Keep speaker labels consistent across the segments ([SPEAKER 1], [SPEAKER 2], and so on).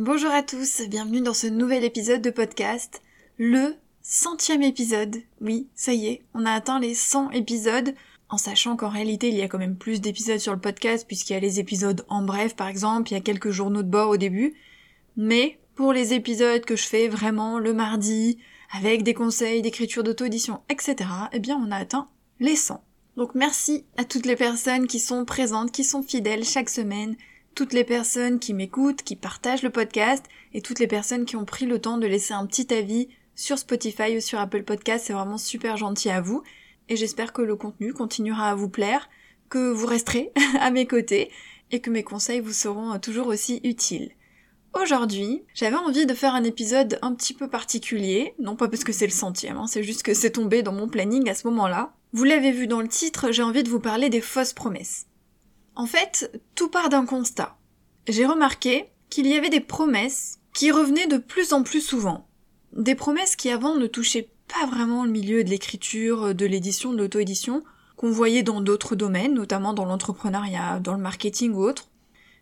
[SPEAKER 1] Bonjour à tous, bienvenue dans ce nouvel épisode de podcast, le centième épisode. Oui, ça y est, on a atteint les 100 épisodes, en sachant qu'en réalité il y a quand même plus d'épisodes sur le podcast puisqu'il y a les épisodes en bref par exemple, il y a quelques journaux de bord au début, mais pour les épisodes que je fais vraiment le mardi, avec des conseils d'écriture d'auto-édition, etc., eh bien on a atteint les 100. Donc merci à toutes les personnes qui sont présentes, qui sont fidèles chaque semaine, toutes les personnes qui m'écoutent, qui partagent le podcast, et toutes les personnes qui ont pris le temps de laisser un petit avis sur Spotify ou sur Apple Podcast, c'est vraiment super gentil à vous, et j'espère que le contenu continuera à vous plaire, que vous resterez à mes côtés, et que mes conseils vous seront toujours aussi utiles. Aujourd'hui, j'avais envie de faire un épisode un petit peu particulier, non pas parce que c'est le centième, hein, c'est juste que c'est tombé dans mon planning à ce moment-là. Vous l'avez vu dans le titre, j'ai envie de vous parler des fausses promesses. En fait, tout part d'un constat. J'ai remarqué qu'il y avait des promesses qui revenaient de plus en plus souvent. Des promesses qui avant ne touchaient pas vraiment le milieu de l'écriture, de l'édition, de l'auto-édition, qu'on voyait dans d'autres domaines, notamment dans l'entrepreneuriat, dans le marketing ou autre,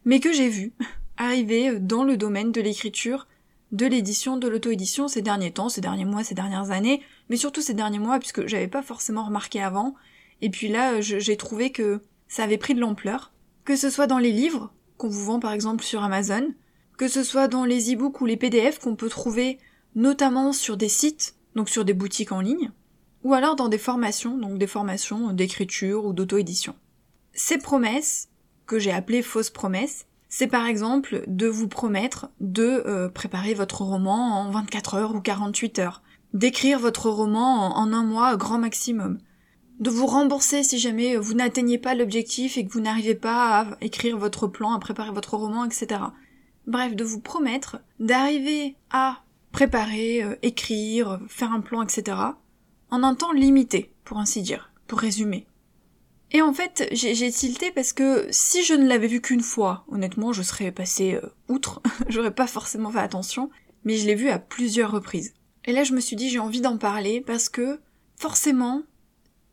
[SPEAKER 1] mais que j'ai vu arriver dans le domaine de l'écriture, de l'édition, de l'auto-édition ces derniers temps, ces derniers mois, ces dernières années, mais surtout ces derniers mois puisque j'avais pas forcément remarqué avant. Et puis là, j'ai trouvé que ça avait pris de l'ampleur. Que ce soit dans les livres, qu'on vous vend par exemple sur Amazon, que ce soit dans les e-books ou les PDF qu'on peut trouver notamment sur des sites, donc sur des boutiques en ligne, ou alors dans des formations, donc des formations d'écriture ou d'auto-édition. Ces promesses, que j'ai appelées fausses promesses, c'est par exemple de vous promettre de euh, préparer votre roman en 24 heures ou 48 heures, d'écrire votre roman en, un mois grand maximum, de vous rembourser si jamais vous n'atteignez pas l'objectif et que vous n'arrivez pas à écrire votre plan, à préparer votre roman, etc. Bref, de vous promettre d'arriver à préparer, euh, écrire, faire un plan, etc. en un temps limité, pour ainsi dire, pour résumer. Et en fait, j'ai tilté parce que si je ne l'avais vu qu'une fois, honnêtement, je serais passé euh, outre, j'aurais pas forcément fait attention, mais je l'ai vu à plusieurs reprises. Et là, je me suis dit, j'ai envie d'en parler parce que, forcément,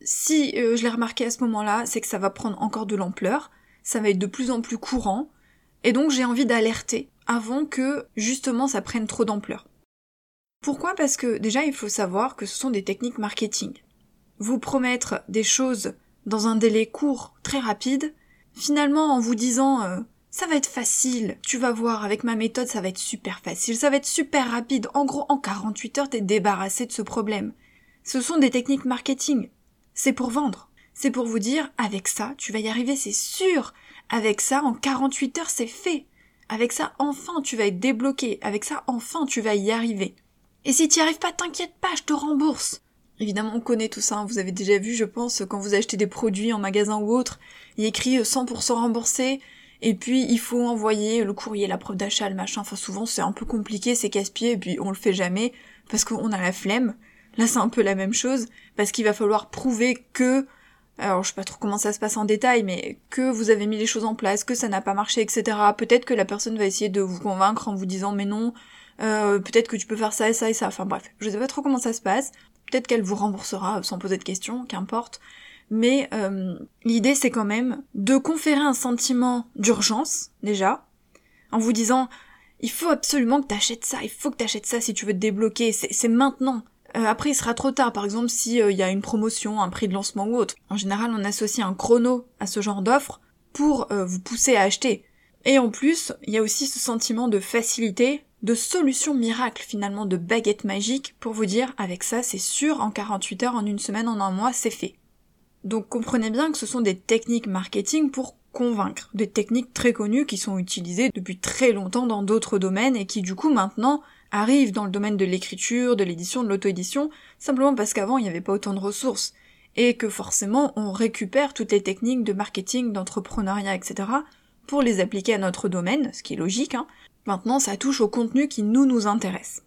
[SPEAKER 1] si euh, je l'ai remarqué à ce moment-là, c'est que ça va prendre encore de l'ampleur, ça va être de plus en plus courant, et donc j'ai envie d'alerter avant que, justement, ça prenne trop d'ampleur. Pourquoi? Parce que déjà, il faut savoir que ce sont des techniques marketing. Vous promettre des choses dans un délai court, très rapide, finalement en vous disant euh, ça va être facile, tu vas voir, avec ma méthode ça va être super facile, ça va être super rapide, en gros en 48 heures t'es débarrassé de ce problème. Ce sont des techniques marketing. C'est pour vendre. C'est pour vous dire avec ça tu vas y arriver, c'est sûr. Avec ça en 48 heures c'est fait. Avec ça enfin tu vas être débloqué, avec ça enfin tu vas y arriver. Et si tu n'y arrives pas, t'inquiète pas, je te rembourse. Évidemment, on connaît tout ça, hein. vous avez déjà vu, je pense, quand vous achetez des produits en magasin ou autre, il y écrit 100% euh, remboursé, et puis il faut envoyer le courrier, la preuve d'achat, le machin, enfin souvent c'est un peu compliqué, c'est casse-pied, et puis on le fait jamais, parce qu'on a la flemme. Là c'est un peu la même chose, parce qu'il va falloir prouver que, alors je sais pas trop comment ça se passe en détail, mais que vous avez mis les choses en place, que ça n'a pas marché, etc. Peut-être que la personne va essayer de vous convaincre en vous disant mais non, euh, peut-être que tu peux faire ça et ça et ça, enfin bref, je sais pas trop comment ça se passe. Peut-être qu'elle vous remboursera sans poser de questions, qu'importe. Mais euh, l'idée c'est quand même de conférer un sentiment d'urgence, déjà, en vous disant il faut absolument que t'achètes ça, il faut que t'achètes ça si tu veux te débloquer, c'est maintenant. Euh, après, il sera trop tard, par exemple, s'il euh, y a une promotion, un prix de lancement ou autre. En général, on associe un chrono à ce genre d'offre pour vous pousser à acheter. Et en plus, il y a aussi ce sentiment de facilité de solutions miracles finalement, de baguettes magiques pour vous dire avec ça c'est sûr, en 48 heures, en une semaine, en un mois, c'est fait. Donc comprenez bien que ce sont des techniques marketing pour convaincre, des techniques très connues qui sont utilisées depuis très longtemps dans d'autres domaines et qui du coup maintenant arrivent dans le domaine de l'écriture, de l'édition, de l'auto-édition, simplement parce qu'avant il n'y avait pas autant de ressources et que forcément on récupère toutes les techniques de marketing, d'entrepreneuriat, etc. pour les appliquer à notre domaine, ce qui est logique, hein, Maintenant, ça touche au contenu qui nous nous intéresse.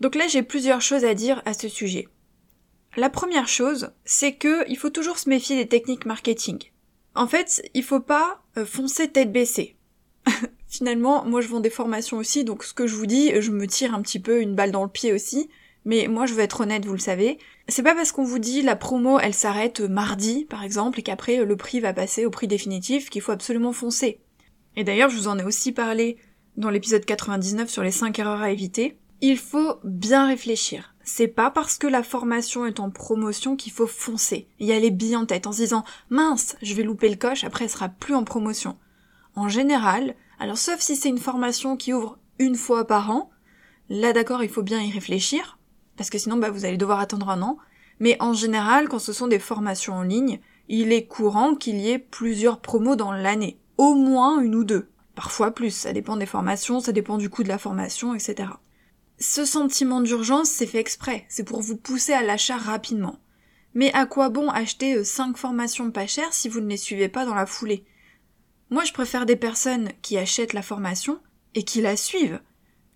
[SPEAKER 1] Donc là, j'ai plusieurs choses à dire à ce sujet. La première chose, c'est que il faut toujours se méfier des techniques marketing. En fait, il faut pas euh, foncer tête baissée. Finalement, moi je vends des formations aussi, donc ce que je vous dis, je me tire un petit peu une balle dans le pied aussi. Mais moi je veux être honnête, vous le savez. C'est pas parce qu'on vous dit la promo elle s'arrête mardi, par exemple, et qu'après le prix va passer au prix définitif qu'il faut absolument foncer. Et d'ailleurs, je vous en ai aussi parlé dans l'épisode 99 sur les 5 erreurs à éviter, il faut bien réfléchir. C'est pas parce que la formation est en promotion qu'il faut foncer, y aller billes en tête en se disant mince, je vais louper le coche, après elle sera plus en promotion. En général, alors sauf si c'est une formation qui ouvre une fois par an, là d'accord il faut bien y réfléchir, parce que sinon bah, vous allez devoir attendre un an, mais en général quand ce sont des formations en ligne, il est courant qu'il y ait plusieurs promos dans l'année, au moins une ou deux, parfois plus, ça dépend des formations, ça dépend du coût de la formation, etc. Ce sentiment d'urgence, c'est fait exprès, c'est pour vous pousser à l'achat rapidement. Mais à quoi bon acheter 5 euh, formations pas chères si vous ne les suivez pas dans la foulée? Moi, je préfère des personnes qui achètent la formation et qui la suivent.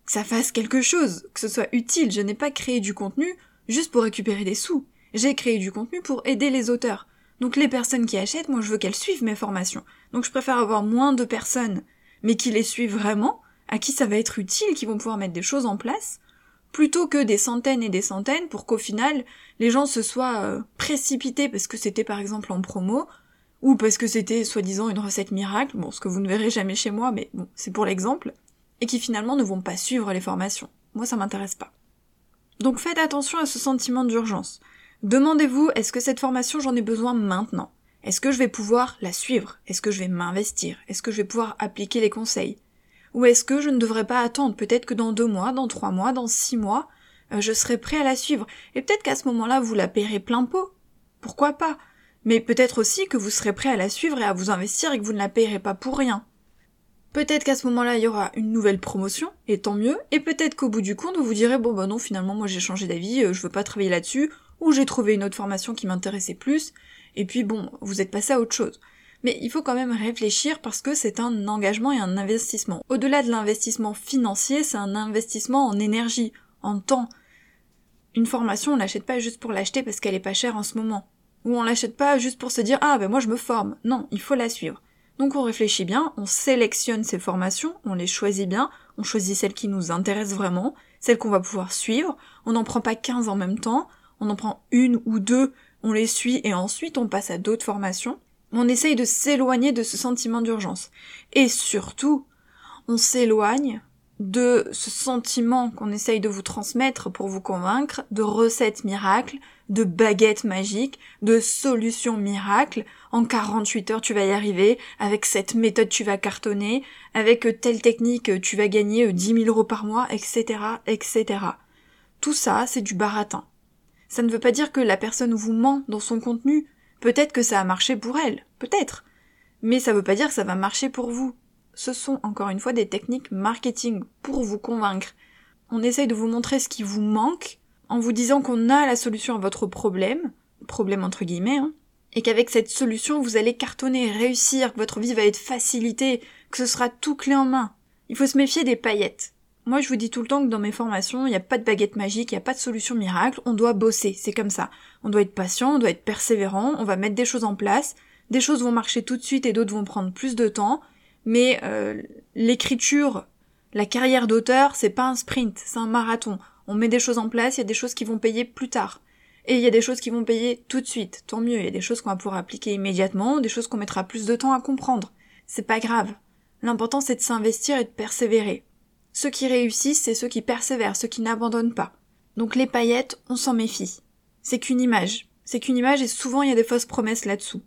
[SPEAKER 1] Que ça fasse quelque chose, que ce soit utile. Je n'ai pas créé du contenu juste pour récupérer des sous. J'ai créé du contenu pour aider les auteurs. Donc les personnes qui achètent, moi je veux qu'elles suivent mes formations. Donc je préfère avoir moins de personnes, mais qui les suivent vraiment, à qui ça va être utile, qui vont pouvoir mettre des choses en place, plutôt que des centaines et des centaines pour qu'au final les gens se soient euh, précipités parce que c'était par exemple en promo, ou parce que c'était soi-disant une recette miracle, bon ce que vous ne verrez jamais chez moi, mais bon c'est pour l'exemple, et qui finalement ne vont pas suivre les formations. Moi ça m'intéresse pas. Donc faites attention à ce sentiment d'urgence. Demandez-vous, est-ce que cette formation j'en ai besoin maintenant? Est-ce que je vais pouvoir la suivre? Est-ce que je vais m'investir? Est-ce que je vais pouvoir appliquer les conseils? Ou est-ce que je ne devrais pas attendre? Peut-être que dans deux mois, dans trois mois, dans six mois, euh, je serai prêt à la suivre. Et peut-être qu'à ce moment-là, vous la paierez plein pot. Pourquoi pas? Mais peut-être aussi que vous serez prêt à la suivre et à vous investir et que vous ne la payerez pas pour rien. Peut-être qu'à ce moment-là, il y aura une nouvelle promotion, et tant mieux, et peut-être qu'au bout du compte, vous vous direz, bon bah non, finalement, moi j'ai changé d'avis, euh, je veux pas travailler là-dessus, ou j'ai trouvé une autre formation qui m'intéressait plus, et puis bon, vous êtes passé à autre chose. Mais il faut quand même réfléchir parce que c'est un engagement et un investissement. Au-delà de l'investissement financier, c'est un investissement en énergie, en temps. Une formation, on l'achète pas juste pour l'acheter parce qu'elle est pas chère en ce moment. Ou on l'achète pas juste pour se dire ah ben moi je me forme. Non, il faut la suivre. Donc on réfléchit bien, on sélectionne ces formations, on les choisit bien, on choisit celles qui nous intéressent vraiment, celles qu'on va pouvoir suivre, on n'en prend pas 15 en même temps, on en prend une ou deux, on les suit et ensuite on passe à d'autres formations. On essaye de s'éloigner de ce sentiment d'urgence. Et surtout, on s'éloigne de ce sentiment qu'on essaye de vous transmettre pour vous convaincre, de recettes miracles, de baguettes magiques, de solutions miracles. En 48 heures, tu vas y arriver. Avec cette méthode, tu vas cartonner. Avec telle technique, tu vas gagner 10 000 euros par mois, etc., etc. Tout ça, c'est du baratin. Ça ne veut pas dire que la personne vous ment dans son contenu. Peut-être que ça a marché pour elle, peut-être. Mais ça veut pas dire que ça va marcher pour vous. Ce sont encore une fois des techniques marketing pour vous convaincre. On essaye de vous montrer ce qui vous manque en vous disant qu'on a la solution à votre problème, problème entre guillemets, hein, et qu'avec cette solution vous allez cartonner, réussir, que votre vie va être facilitée, que ce sera tout clé en main. Il faut se méfier des paillettes. Moi, je vous dis tout le temps que dans mes formations, il n'y a pas de baguette magique, il n'y a pas de solution miracle, on doit bosser, c'est comme ça. On doit être patient, on doit être persévérant, on va mettre des choses en place, des choses vont marcher tout de suite et d'autres vont prendre plus de temps, mais euh, l'écriture, la carrière d'auteur, c'est pas un sprint, c'est un marathon. On met des choses en place, il y a des choses qui vont payer plus tard. Et il y a des choses qui vont payer tout de suite, tant mieux, il y a des choses qu'on va pouvoir appliquer immédiatement, des choses qu'on mettra plus de temps à comprendre. C'est pas grave. L'important c'est de s'investir et de persévérer. Ceux qui réussissent, c'est ceux qui persévèrent, ceux qui n'abandonnent pas. Donc les paillettes, on s'en méfie. C'est qu'une image. C'est qu'une image et souvent il y a des fausses promesses là-dessous.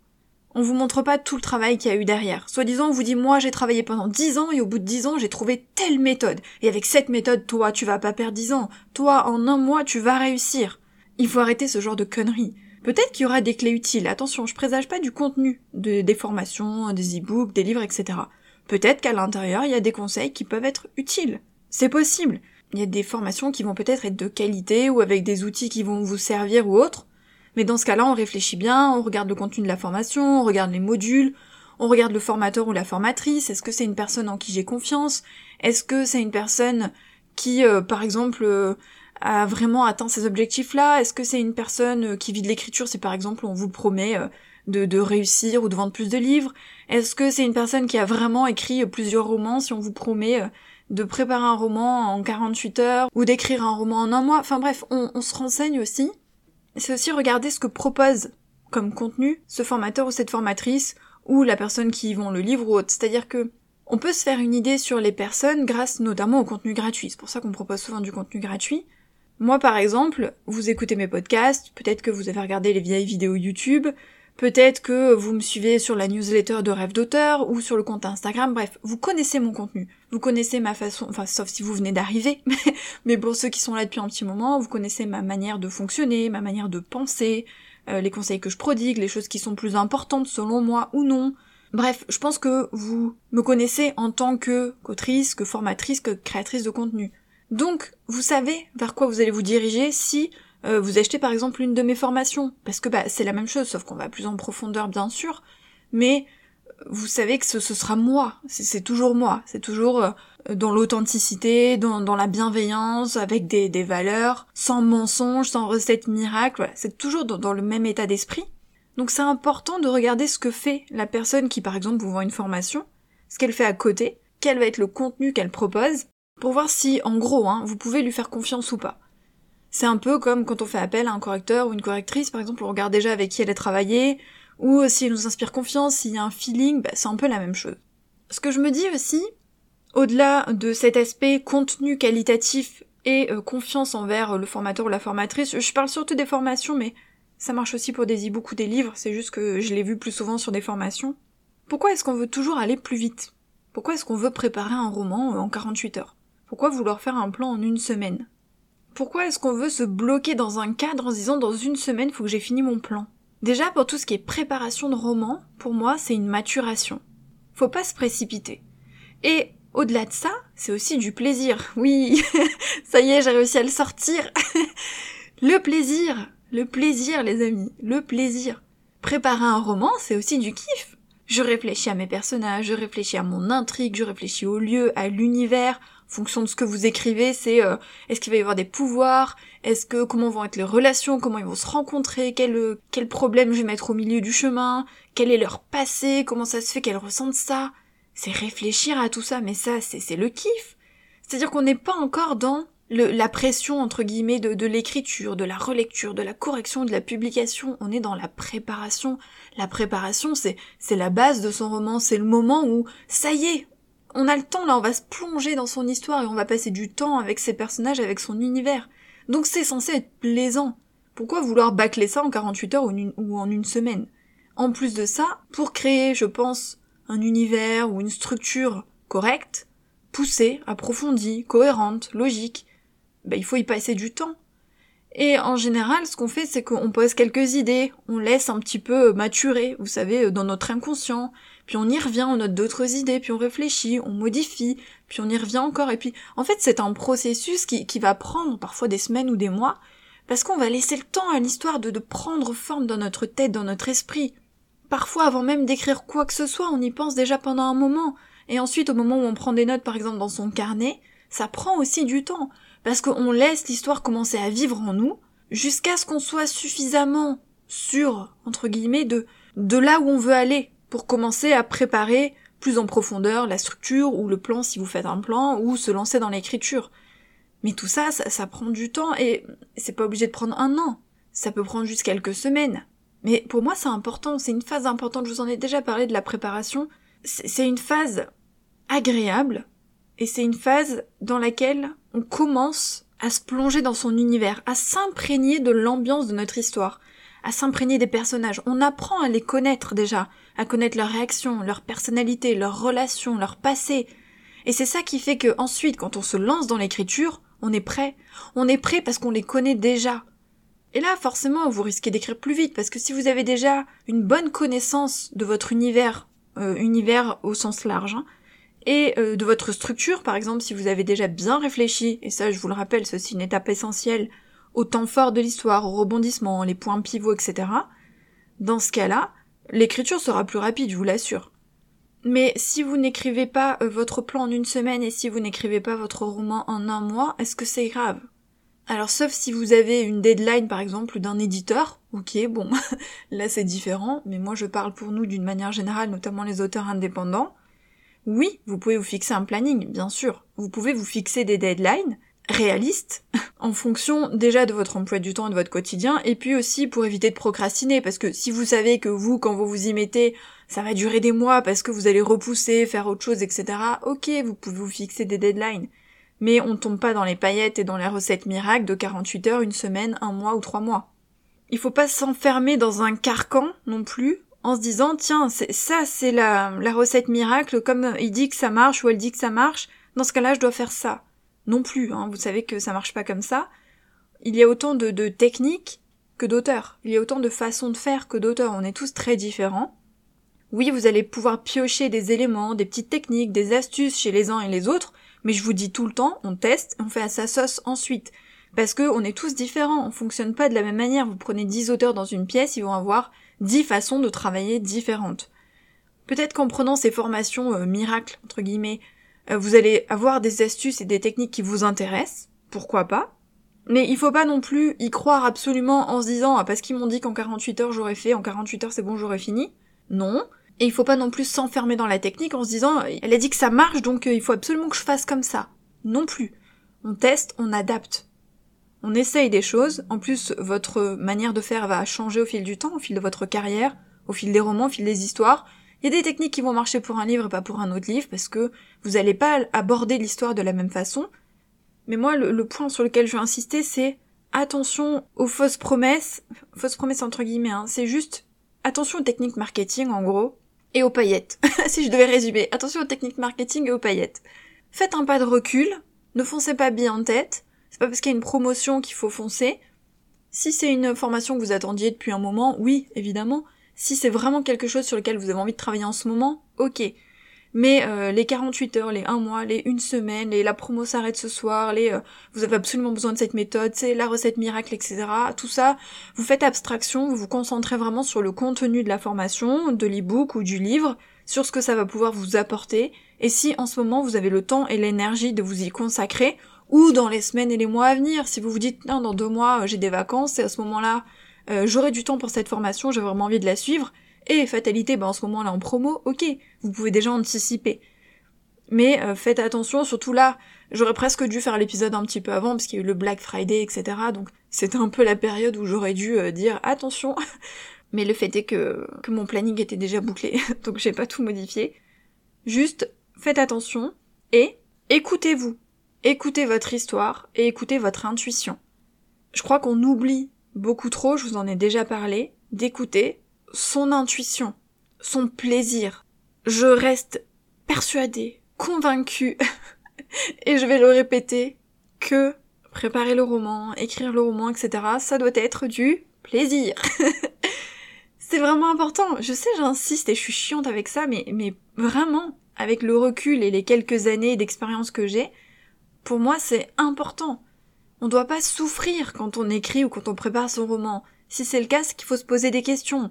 [SPEAKER 1] On vous montre pas tout le travail qu'il y a eu derrière. Soit disant, on vous dit, moi j'ai travaillé pendant dix ans et au bout de dix ans j'ai trouvé telle méthode. Et avec cette méthode, toi tu vas pas perdre dix ans. Toi, en un mois, tu vas réussir. Il faut arrêter ce genre de conneries. Peut-être qu'il y aura des clés utiles. Attention, je présage pas du contenu, de, des formations, des e-books, des livres, etc. Peut-être qu'à l'intérieur, il y a des conseils qui peuvent être utiles. C'est possible. Il y a des formations qui vont peut-être être de qualité ou avec des outils qui vont vous servir ou autre. Mais dans ce cas-là, on réfléchit bien, on regarde le contenu de la formation, on regarde les modules, on regarde le formateur ou la formatrice. Est-ce que c'est une personne en qui j'ai confiance? Est-ce que c'est une personne qui, euh, par exemple, euh, a vraiment atteint ces objectifs-là? Est-ce que c'est une personne euh, qui vit de l'écriture? Si par exemple on vous promet de, réussir ou de vendre plus de livres. Est-ce que c'est une personne qui a vraiment écrit plusieurs romans? Si on vous promet de préparer un roman en 48 heures ou d'écrire un roman en un mois? Enfin bref, on, se renseigne aussi. C'est aussi regarder ce que propose comme contenu ce formateur ou cette formatrice ou la personne qui vend le livre ou autre. C'est-à-dire que On peut se faire une idée sur les personnes grâce notamment au contenu gratuit. C'est pour ça qu'on propose souvent du contenu gratuit. Moi, par exemple, vous écoutez mes podcasts, peut-être que vous avez regardé les vieilles vidéos YouTube, peut-être que vous me suivez sur la newsletter de Rêve d'auteur ou sur le compte Instagram, bref, vous connaissez mon contenu, vous connaissez ma façon, enfin sauf si vous venez d'arriver, mais pour ceux qui sont là depuis un petit moment, vous connaissez ma manière de fonctionner, ma manière de penser, euh, les conseils que je prodigue, les choses qui sont plus importantes selon moi ou non, Bref, je pense que vous me connaissez en tant que qu'autrice, que formatrice, que créatrice de contenu. Donc, vous savez vers quoi vous allez vous diriger si euh, vous achetez par exemple une de mes formations. Parce que bah, c'est la même chose, sauf qu'on va plus en profondeur bien sûr, mais euh, vous savez que ce, sera moi, c'est toujours moi, c'est toujours euh, dans l'authenticité, dans, la bienveillance, avec des, valeurs, sans mensonges, sans recettes miracles, c'est toujours dans le même état d'esprit. Donc c'est important de regarder ce que fait la personne qui par exemple vous vend une formation, ce qu'elle fait à côté, quel va être le contenu qu'elle propose, pour voir si en gros hein, vous pouvez lui faire confiance ou pas. C'est un peu comme quand on fait appel à un correcteur ou une correctrice, par exemple, on regarde déjà avec qui elle a travaillé, ou si elle nous inspire confiance, s'il y a un feeling, bah, c'est un peu la même chose. Ce que je me dis aussi, au-delà de cet aspect contenu qualitatif et euh, confiance envers le formateur ou la formatrice, je parle surtout des formations, mais ça marche aussi pour des e-books ou des livres, c'est juste que je l'ai vu plus souvent sur des formations. Pourquoi est-ce qu'on veut toujours aller plus vite? Pourquoi est-ce qu'on veut préparer un roman en 48 heures? Pourquoi vouloir faire un plan en une semaine? Pourquoi est-ce qu'on veut se bloquer dans un cadre en se disant dans une semaine faut que j'ai fini mon plan? Déjà pour tout ce qui est préparation de roman, pour moi c'est une maturation. Faut pas se précipiter. Et au-delà de ça, c'est aussi du plaisir. Oui, ça y est, j'ai réussi à le sortir. le plaisir, le plaisir, les amis, le plaisir. Préparer un roman, c'est aussi du kiff. Je réfléchis à mes personnages, je réfléchis à mon intrigue, je réfléchis au lieu, à l'univers. Fonction de ce que vous écrivez, c'est euh, est-ce qu'il va y avoir des pouvoirs, est-ce que comment vont être les relations, comment ils vont se rencontrer, quel euh, quel problème je vais mettre au milieu du chemin, quel est leur passé, comment ça se fait qu'elles ressentent ça? C'est réfléchir à tout ça, mais ça c'est c'est le kiff. C'est-à-dire qu'on n'est pas encore dans la pression entre guillemets de, de l'écriture, de la relecture, de la correction, de la publication. On est dans la préparation. La préparation, c'est c'est la base de son roman. C'est le moment où ça y est, on a le temps là, on va se plonger dans son histoire et on va passer du temps avec ses personnages, avec son univers. Donc c'est censé être plaisant. Pourquoi vouloir bâcler ça en 48 heures ou, en une semaine? En plus de ça, pour créer, je pense, un univers ou une structure correcte, poussée, approfondie, cohérente, logique, bah, il faut y passer du temps. Et en général, ce qu'on fait, c'est qu'on pose quelques idées, on laisse un petit peu maturer, vous savez, dans notre inconscient, puis on y revient, on note d'autres idées, puis on réfléchit, on modifie, puis on y revient encore, et puis en fait c'est un processus qui, qui va prendre parfois des semaines ou des mois, parce qu'on va laisser le temps à l'histoire de, de prendre forme dans notre tête, dans notre esprit. Parfois, avant même d'écrire quoi que ce soit, on y pense déjà pendant un moment, et ensuite au moment où on prend des notes par exemple dans son carnet, ça prend aussi du temps parce qu'on laisse l'histoire commencer à vivre en nous, jusqu'à ce qu'on soit suffisamment sûr, entre guillemets, de, de là où on veut aller, pour commencer à préparer plus en profondeur la structure ou le plan si vous faites un plan, ou se lancer dans l'écriture. Mais tout ça, ça, prend du temps et c'est pas obligé de prendre un an. Ça peut prendre juste quelques semaines. Mais pour moi, c'est important, c'est une phase importante. Je vous en ai déjà parlé de la préparation. C'est une phase agréable et c'est une phase dans laquelle on commence à se plonger dans son univers, à s'imprégner de l'ambiance de notre histoire, à s'imprégner des personnages. On apprend à les connaître déjà, à connaître leurs réactions, leur personnalité, leurs relations, leur passé. Et c'est ça qui fait que ensuite, quand on se lance dans l'écriture, on est prêt. On est prêt parce qu'on les connaît déjà. Et là, forcément, vous risquez d'écrire plus vite parce que si vous avez déjà une bonne connaissance de votre univers, euh, univers au sens large, hein, et euh, de votre structure, par exemple, si vous avez déjà bien réfléchi, et ça je vous le rappelle, ceci est une étape essentielle, au temps fort de l'histoire, au rebondissement, les points pivots, etc., dans ce cas-là, l'écriture sera plus rapide, je vous l'assure. Mais si vous n'écrivez pas euh, votre plan en une semaine et si vous n'écrivez pas votre roman en un mois, est-ce que c'est grave? Alors sauf si vous avez une deadline par exemple d'un éditeur, ok bon, là c'est différent, mais moi je parle pour nous d'une manière générale, notamment les auteurs indépendants. Oui, vous pouvez vous fixer un planning, bien sûr. Vous pouvez vous fixer des deadlines. Réaliste en fonction déjà de votre emploi du temps et de votre quotidien et puis aussi pour éviter de procrastiner parce que si vous savez que vous quand vous vous y mettez ça va durer des mois parce que vous allez repousser, faire autre chose, etc. Ok, vous pouvez vous fixer des deadlines. Mais on tombe pas dans les paillettes et dans les recettes miracles de 48 heures, une semaine, un mois ou trois mois. Il faut pas s'enfermer dans un carcan non plus en se disant tiens ça c'est la recette miracle comme il dit que ça marche ou elle dit que ça marche dans ce cas-là je dois faire ça non plus hein. vous savez que ça marche pas comme ça il y a autant de, techniques que d'auteurs il y a autant de façons de faire que d'auteurs on est tous très différents oui vous allez pouvoir piocher des éléments des petites techniques des astuces chez les uns et les autres mais je vous dis tout le temps on teste on fait à sa sauce ensuite parce que on est tous différents, on fonctionne pas de la même manière. Vous prenez 10 auteurs dans une pièce, ils vont avoir 10 façons de travailler différentes. Peut-être qu'en prenant ces formations euh, miracles, entre guillemets, vous allez avoir des astuces et des techniques qui vous intéressent, pourquoi pas. Mais il faut pas non plus y croire absolument en se disant ah, parce qu'ils m'ont dit qu'en 48 heures j'aurais fait, en 48 heures c'est bon j'aurais fini. Non. Et il faut pas non plus s'enfermer dans la technique en se disant elle a dit que ça marche donc euh, il faut absolument que je fasse comme ça. Non plus. On teste, on adapte on essaye des choses, en plus votre manière de faire va changer au fil du temps, au fil de votre carrière, au fil des romans, au fil des histoires. Il y a des techniques qui vont marcher pour un livre et pas pour un autre livre, parce que vous n'allez pas aborder l'histoire de la même façon. Mais moi, le, point sur lequel je veux insister, c'est attention aux fausses promesses, fausses promesses entre guillemets, hein. c'est juste attention aux techniques marketing en gros, et aux paillettes. si je devais résumer, attention aux techniques marketing et aux paillettes. Faites un pas de recul, ne foncez pas bien en tête, c'est pas parce qu'il y a une promotion qu'il faut foncer. Si c'est une formation que vous attendiez depuis un moment, oui, évidemment. Si c'est vraiment quelque chose sur lequel vous avez envie de travailler en ce moment, ok. Mais euh, les 48 heures, les 1 mois, les 1 semaine, les la promo s'arrête ce soir, les euh, vous avez absolument besoin de cette méthode, c'est la recette miracle, etc. Tout ça, vous faites abstraction, vous vous concentrez vraiment sur le contenu de la formation, de l'e-book ou du livre, sur ce que ça va pouvoir vous apporter. Et si en ce moment vous avez le temps et l'énergie de vous y consacrer, ou dans les semaines et les mois à venir. Si vous vous dites, non, dans deux mois, euh, j'ai des vacances, et à ce moment-là, euh, j'aurai du temps pour cette formation, j'ai vraiment envie de la suivre, et fatalité, ben en ce moment-là en promo, ok, vous pouvez déjà anticiper. Mais euh, faites attention, surtout là, j'aurais presque dû faire l'épisode un petit peu avant, parce qu'il y a eu le Black Friday, etc. Donc c'était un peu la période où j'aurais dû dire attention. Mais le fait est que, que mon planning était déjà bouclé, donc j'ai pas tout modifié. Juste, faites attention, et écoutez-vous. Écoutez votre histoire et écoutez votre intuition. Je crois qu'on oublie beaucoup trop, je vous en ai déjà parlé, d'écouter son intuition, son plaisir. Je reste persuadée, convaincue, et je vais le répéter, que préparer le roman, écrire le roman, etc., ça doit être du plaisir. c'est vraiment important. Je sais, j'insiste et je suis chiante avec ça, mais, mais vraiment, avec le recul et les quelques années d'expérience que j'ai, pour moi, c'est important. On ne doit pas souffrir quand on écrit ou quand on prépare son roman. Si c'est le cas, c'est qu'il faut se poser des questions.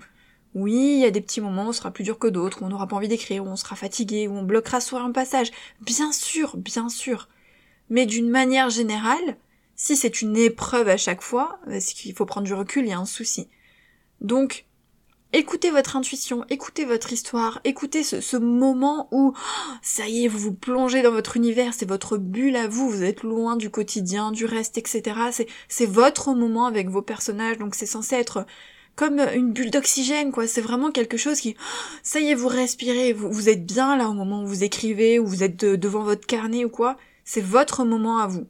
[SPEAKER 1] Oui, il y a des petits moments où ce sera plus dur que d'autres, où on n'aura pas envie d'écrire, où on sera fatigué, où on bloquera sur un passage. Bien sûr, bien sûr. Mais d'une manière générale, si c'est une épreuve à chaque fois, c'est qu'il faut prendre du recul, il y a un souci. Donc, Écoutez votre intuition, écoutez votre histoire, écoutez ce, moment où ça y est, vous vous plongez dans votre univers, c'est votre bulle à vous, vous êtes loin du quotidien, du reste, etc. C'est, votre moment avec vos personnages, donc c'est censé être comme une bulle d'oxygène, quoi. C'est vraiment quelque chose qui, ça y est, vous respirez, vous, vous êtes bien là au moment où vous écrivez, ou vous êtes devant votre carnet ou quoi. C'est votre moment à vous.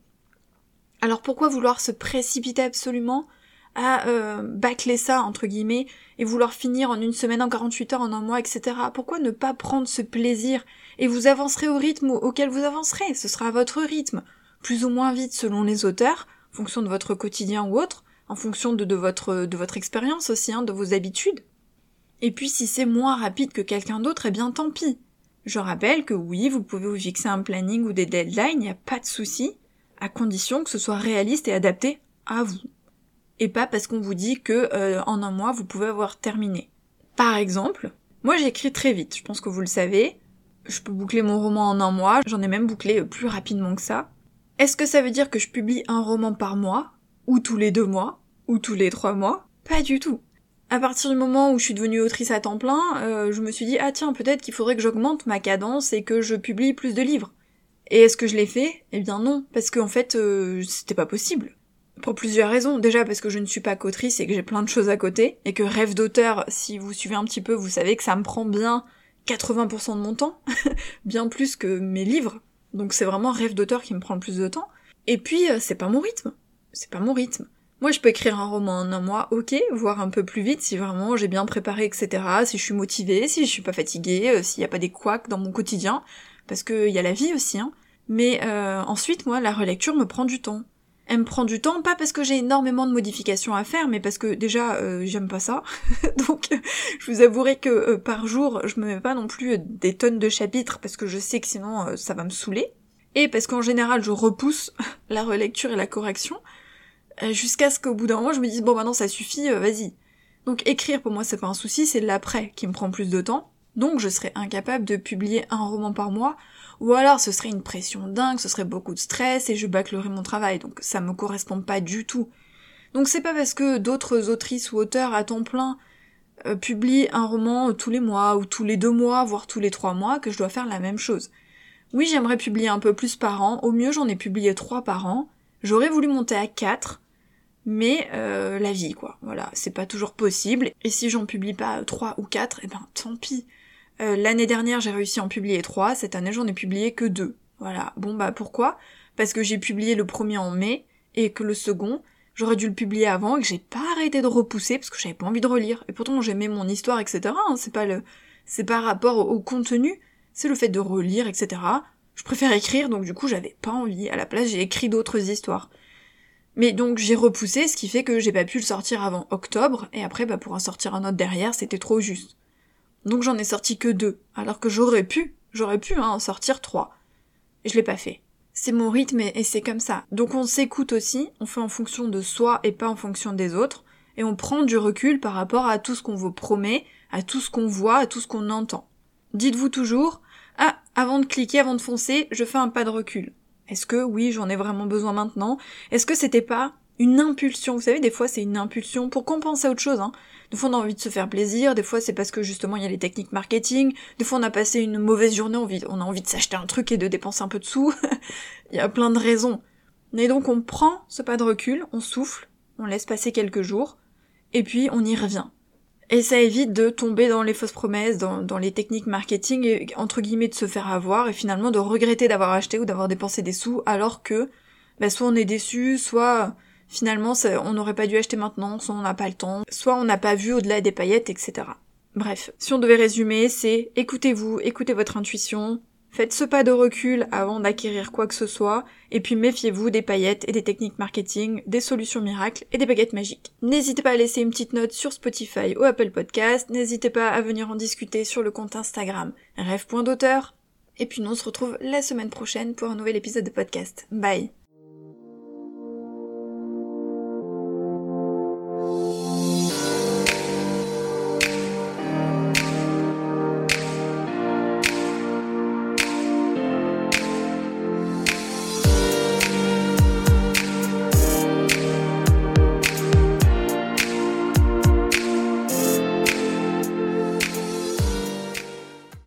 [SPEAKER 1] Alors pourquoi vouloir se précipiter absolument à euh, bâcler ça, entre guillemets, et vouloir finir en une semaine, en 48 heures, en un mois, etc. Pourquoi ne pas prendre ce plaisir et vous avancerez au rythme auquel vous avancerez? Ce sera votre rythme, plus ou moins vite selon les auteurs, en fonction de votre quotidien ou autre, en fonction de, de votre, de votre expérience aussi, hein, de vos habitudes. Et puis si c'est moins rapide que quelqu'un d'autre, eh bien tant pis. Je rappelle que oui, vous pouvez vous fixer un planning ou des deadlines, il n'y a pas de souci, à condition que ce soit réaliste et adapté à vous et pas parce qu'on vous dit que euh, en un mois vous pouvez avoir terminé. Par exemple, moi j'écris très vite, je pense que vous le savez. Je peux boucler mon roman en un mois, j'en ai même bouclé plus rapidement que ça. Est-ce que ça veut dire que je publie un roman par mois? Ou tous les deux mois? Ou tous les trois mois? Pas du tout. À partir du moment où je suis devenue autrice à temps plein, euh, je me suis dit ah tiens peut-être qu'il faudrait que j'augmente ma cadence et que je publie plus de livres. Et est-ce que je l'ai fait? Eh bien non, parce qu'en fait, euh, c'était pas possible. Pour plusieurs raisons. Déjà parce que je ne suis pas cotrice et que j'ai plein de choses à côté, et que rêve d'auteur, si vous suivez un petit peu, vous savez que ça me prend bien 80% de mon temps, bien plus que mes livres. Donc c'est vraiment rêve d'auteur qui me prend le plus de temps. Et puis, euh, c'est pas mon rythme. C'est pas mon rythme. Moi, je peux écrire un roman en un mois, ok, voire un peu plus vite si vraiment j'ai bien préparé, etc., si je suis motivée, si je suis pas fatiguée, euh, s'il y a pas des couacs dans mon quotidien, parce qu'il y a la vie aussi, hein. Mais euh, ensuite, moi, la relecture me prend du temps. Elle me prend du temps, pas parce que j'ai énormément de modifications à faire, mais parce que déjà, euh, j'aime pas ça. Donc, je vous avouerai que euh, par jour, je me mets pas non plus des tonnes de chapitres, parce que je sais que sinon, ça va me saouler. Et parce qu'en général, je repousse la relecture et la correction, jusqu'à ce qu'au bout d'un moment, je me dise, bon, maintenant, ça suffit, vas-y. Donc, écrire, pour moi, c'est pas un souci, c'est l'après qui me prend plus de temps. Donc, je serais incapable de publier un roman par mois, ou alors ce serait une pression dingue, ce serait beaucoup de stress et je bâclerais mon travail, donc ça me correspond pas du tout. Donc c'est pas parce que d'autres autrices ou auteurs à temps plein euh, publient un roman tous les mois ou tous les deux mois, voire tous les trois mois, que je dois faire la même chose. Oui, j'aimerais publier un peu plus par an, au mieux j'en ai publié trois par an, j'aurais voulu monter à quatre, mais euh, la vie quoi, voilà, c'est pas toujours possible, et si j'en publie pas trois ou quatre, eh ben tant pis. Euh, l'année dernière, j'ai réussi à en publier trois. Cette année, j'en ai publié que deux. Voilà. Bon, bah pourquoi? Parce que j'ai publié le premier en mai et que le second, j'aurais dû le publier avant et que j'ai pas arrêté de repousser parce que j'avais pas envie de relire. Et pourtant, j'aimais mon histoire, etc. Hein. C'est pas le, c'est pas rapport au contenu, c'est le fait de relire, etc. Je préfère écrire, donc du coup, j'avais pas envie. À la place, j'ai écrit d'autres histoires. Mais donc j'ai repoussé, ce qui fait que j'ai pas pu le sortir avant octobre, et après, bah, pour en sortir un autre derrière, c'était trop juste. Donc j'en ai sorti que deux, alors que j'aurais pu, j'aurais pu hein, en sortir trois. Je l'ai pas fait. C'est mon rythme et, c'est comme ça. Donc on s'écoute aussi, on fait en fonction de soi et pas en fonction des autres, et on prend du recul par rapport à tout ce qu'on vous promet, à tout ce qu'on voit, à tout ce qu'on entend. Dites-vous toujours, ah, avant de cliquer, avant de foncer, je fais un pas de recul. Est-ce que oui, j'en ai vraiment besoin maintenant? Est-ce que c'était pas une impulsion Vous savez, des fois c'est une impulsion pour compenser autre chose. Hein. Des fois on a envie de se faire plaisir, des fois c'est parce que justement il y a les techniques marketing, des fois on a passé une mauvaise journée, on a envie de s'acheter un truc et de dépenser un peu de sous. il y a plein de raisons. Mais donc on prend ce pas de recul, on souffle, on laisse passer quelques jours, et puis on y revient. Et ça évite de tomber dans les fausses promesses, dans, les techniques marketing, et entre guillemets de se faire avoir, et finalement de regretter d'avoir acheté ou d'avoir dépensé des sous, alors que bah, soit on est déçu, soit finalement on n'aurait pas dû acheter maintenant, soit on n'a pas le temps, soit on n'a pas vu au-delà des paillettes, etc. Bref, si on devait résumer, c'est écoutez-vous, écoutez votre intuition, faites ce pas de recul avant d'acquérir quoi que ce soit, et puis méfiez-vous des paillettes et des techniques marketing, des solutions miracles et des baguettes magiques. N'hésitez pas à laisser une petite note sur Spotify ou Apple Podcast, n'hésitez pas à venir en discuter sur le compte Instagram rêve.d'auteur. Et puis nous on se retrouve la semaine prochaine pour un nouvel épisode de podcast. Bye